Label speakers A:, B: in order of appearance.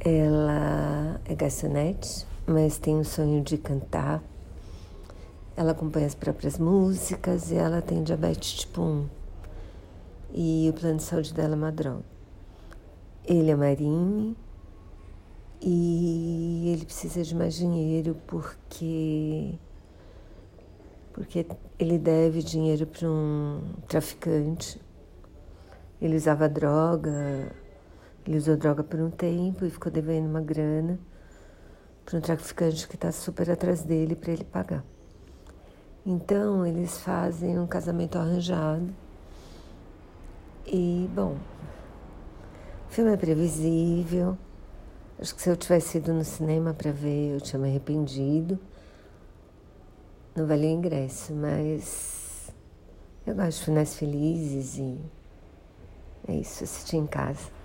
A: Ela é garçonete, mas tem o sonho de cantar. Ela acompanha as próprias músicas e ela tem diabetes tipo 1. E o plano de saúde dela é uma droga. Ele é marine e ele precisa de mais dinheiro porque porque ele deve dinheiro para um traficante. Ele usava droga, ele usou droga por um tempo e ficou devendo uma grana para um traficante que está super atrás dele para ele pagar. Então eles fazem um casamento arranjado. E, bom, o filme é previsível. Acho que se eu tivesse ido no cinema para ver, eu tinha me arrependido. Não valia o ingresso, mas eu gosto de finais felizes e é isso, assistir em casa.